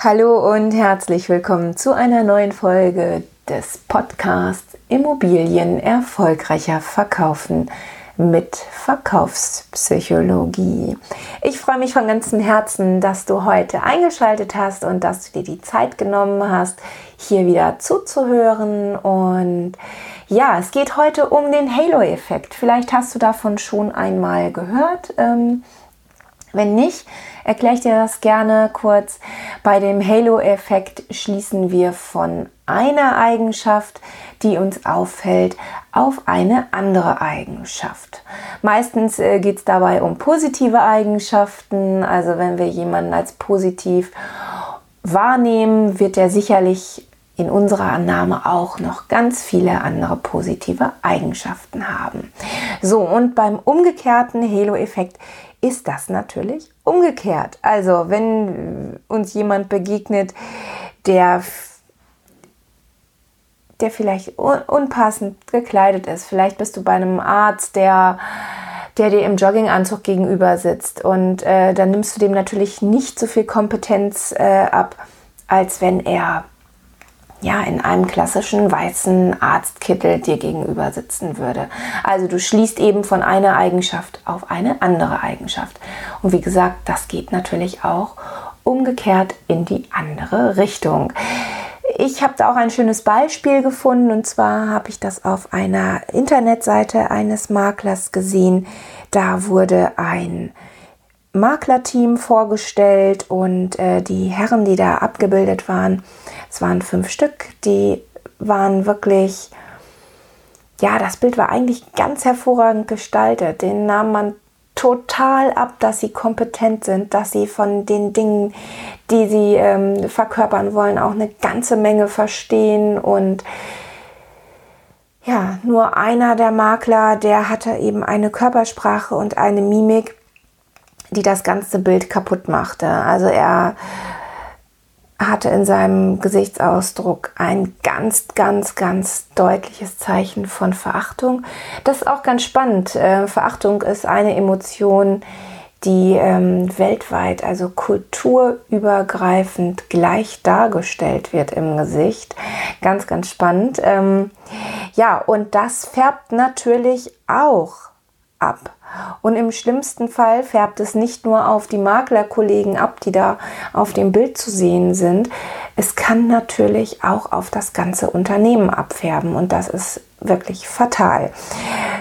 Hallo und herzlich willkommen zu einer neuen Folge des Podcasts Immobilien erfolgreicher verkaufen mit Verkaufspsychologie. Ich freue mich von ganzem Herzen, dass du heute eingeschaltet hast und dass du dir die Zeit genommen hast, hier wieder zuzuhören. Und ja, es geht heute um den Halo-Effekt. Vielleicht hast du davon schon einmal gehört. Ähm, wenn nicht, erkläre ich dir das gerne kurz. Bei dem Halo-Effekt schließen wir von einer Eigenschaft, die uns auffällt, auf eine andere Eigenschaft. Meistens äh, geht es dabei um positive Eigenschaften. Also wenn wir jemanden als positiv wahrnehmen, wird er sicherlich in unserer Annahme auch noch ganz viele andere positive Eigenschaften haben. So, und beim umgekehrten Halo-Effekt ist das natürlich umgekehrt. Also wenn uns jemand begegnet, der der vielleicht unpassend gekleidet ist. Vielleicht bist du bei einem Arzt, der, der dir im Jogginganzug gegenüber sitzt und äh, dann nimmst du dem natürlich nicht so viel Kompetenz äh, ab, als wenn er ja, in einem klassischen weißen Arztkittel dir gegenüber sitzen würde. Also du schließt eben von einer Eigenschaft auf eine andere Eigenschaft. Und wie gesagt, das geht natürlich auch umgekehrt in die andere Richtung. Ich habe da auch ein schönes Beispiel gefunden und zwar habe ich das auf einer Internetseite eines Maklers gesehen. Da wurde ein Maklerteam vorgestellt und äh, die Herren, die da abgebildet waren, es waren fünf Stück, die waren wirklich, ja, das Bild war eigentlich ganz hervorragend gestaltet. Den nahm man total ab, dass sie kompetent sind, dass sie von den Dingen, die sie ähm, verkörpern wollen, auch eine ganze Menge verstehen und ja, nur einer der Makler, der hatte eben eine Körpersprache und eine Mimik, die das ganze Bild kaputt machte. Also er hatte in seinem Gesichtsausdruck ein ganz, ganz, ganz deutliches Zeichen von Verachtung. Das ist auch ganz spannend. Äh, Verachtung ist eine Emotion, die ähm, weltweit, also kulturübergreifend gleich dargestellt wird im Gesicht. Ganz, ganz spannend. Ähm, ja, und das färbt natürlich auch ab. Und im schlimmsten Fall färbt es nicht nur auf die Maklerkollegen ab, die da auf dem Bild zu sehen sind. Es kann natürlich auch auf das ganze Unternehmen abfärben und das ist wirklich fatal.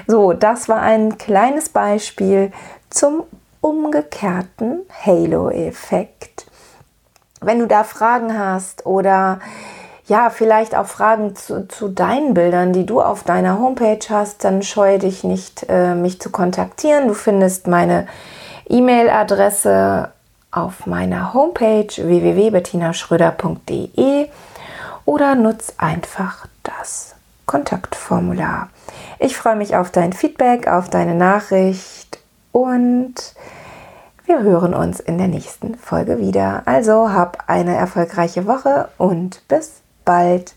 So, das war ein kleines Beispiel zum umgekehrten Halo-Effekt. Wenn du da Fragen hast oder ja, vielleicht auch Fragen zu, zu, deinen Bildern, die du auf deiner Homepage hast, dann scheue dich nicht, äh, mich zu kontaktieren. Du findest meine E-Mail-Adresse auf meiner Homepage www.bettinaschröder.de oder nutz einfach das Kontaktformular. Ich freue mich auf dein Feedback, auf deine Nachricht und wir hören uns in der nächsten Folge wieder. Also hab eine erfolgreiche Woche und bis bald.